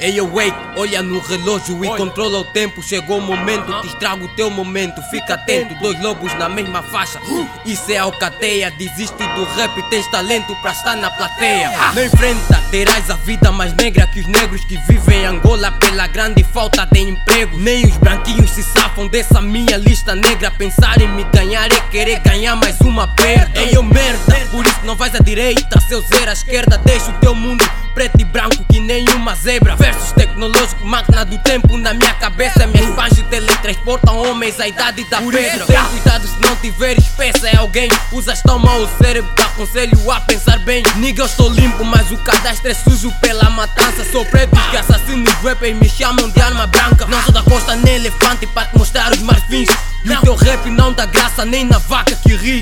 Ei, eu wake, olha no relógio e controla o tempo. Chegou o momento, te estrago o teu momento. Fica atento, dois lobos na mesma faixa. Isso é alcateia, desiste do rap. Tens talento pra estar na plateia. Não enfrenta, terás a vida mais negra que os negros que vivem em Angola pela grande falta de emprego. Nem os branquinhos se safam dessa minha lista negra. Pensar em me ganhar é querer ganhar mais uma perda. Ei, eu merda, por isso não vais à direita, seu zero à esquerda. Deixa o teu mundo preto e branco zebra. Versus tecnológico, máquina do tempo na minha cabeça. Minhas pães teletransportam homens à idade da Por pedra. Tem cuidado se não tiveres peça é alguém. Usas tão mal o cérebro, te aconselho a pensar bem. Nigga, eu estou limpo, mas o cadastro é sujo pela matança. Sou preto que assassinos rappers me chamam de arma branca. Não sou da costa nem elefante para te mostrar os marfins. E o teu rap não dá graça nem na vaca que ri.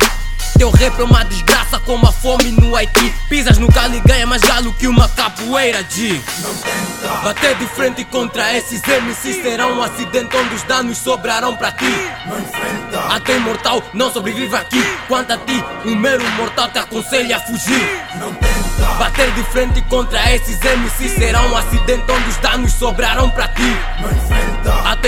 Teu rap é uma desgraça como a fome no Haiti. Pisas no galo e ganha mais galo que uma capoeira de Bater de frente contra esses MCs será um acidente onde os danos sobrarão para ti. Até imortal não sobrevive aqui. Quanto a ti, um mero mortal te aconselha a fugir. Bater de frente contra esses MCs será um acidente onde os danos sobrarão para ti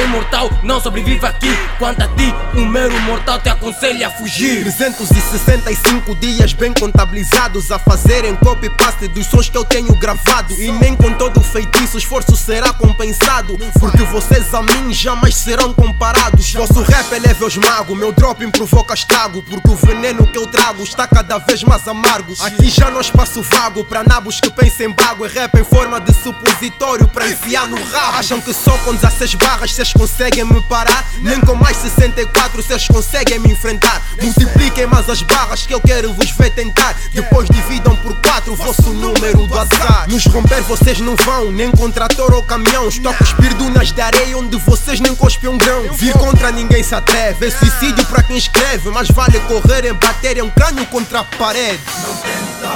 até imortal não sobrevive aqui. Quanto a ti, um mero mortal te aconselha a fugir. 365 dias bem contabilizados a fazerem copy-paste dos sons que eu tenho gravado. E nem com todo feitiço esforço será compensado. Porque vocês a mim jamais serão comparados. Vosso rap eleva os magos, meu dropping provoca estrago. Porque o veneno que eu trago está cada vez mais amargo. Aqui já não espaço vago para nabos que pensem bago. É rap em forma de supositório para enfiar no rabo. Acham que só com 16 barras vocês conseguem me parar. Nem com mais 64 vocês conseguem me enfrentar. Multipliquem mais as barras que eu quero vos ver tentar. Depois dividam por quatro o vosso número do azar. Nos romper vocês não vão, nem com trator ou caminhão. Estou a cuspir dunas de areia onde vocês nem cospem um grão. Vir contra ninguém se atreve. É suicídio para quem escreve. Mas vale correr em bater um crânio contra a parede.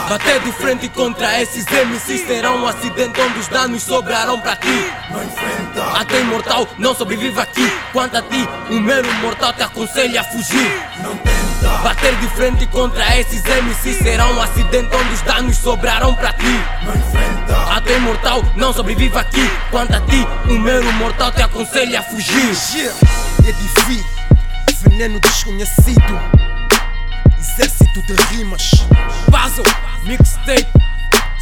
Bater de frente contra esses MCs será um acidente onde os danos sobrarão para ti. Até imortal não sobrevive aqui. Quanto a ti, um mero mortal te aconselha a fugir. Bater de frente contra esses MCs será um acidente onde os danos sobrarão para ti. Até imortal não sobrevive aqui. Quanto a ti, um mero mortal te aconselha a fugir. É difícil, veneno desconhecido. Exército de rimas. Puzzle, mixtape,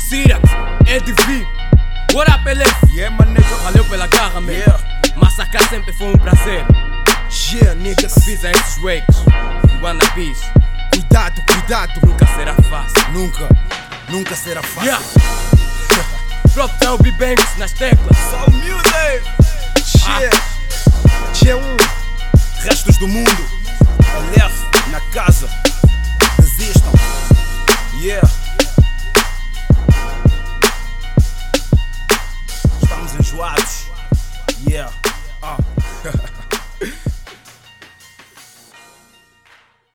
Sirax, EDV. What up, LF? Yeah, my nigga. Valeu pela garra, man. Yeah. Massacrar sempre foi um prazer. Yeah, niggas. Avisa esses wakes, Wanna Peace. Cuidado, cuidado. Nunca será fácil. Nunca, nunca será fácil. Yeah. Drop down B-Banks nas teclas. So music. Yeah. G1. Restos do mundo. LF na casa. Desistam. Yeah. Yeah. Uh.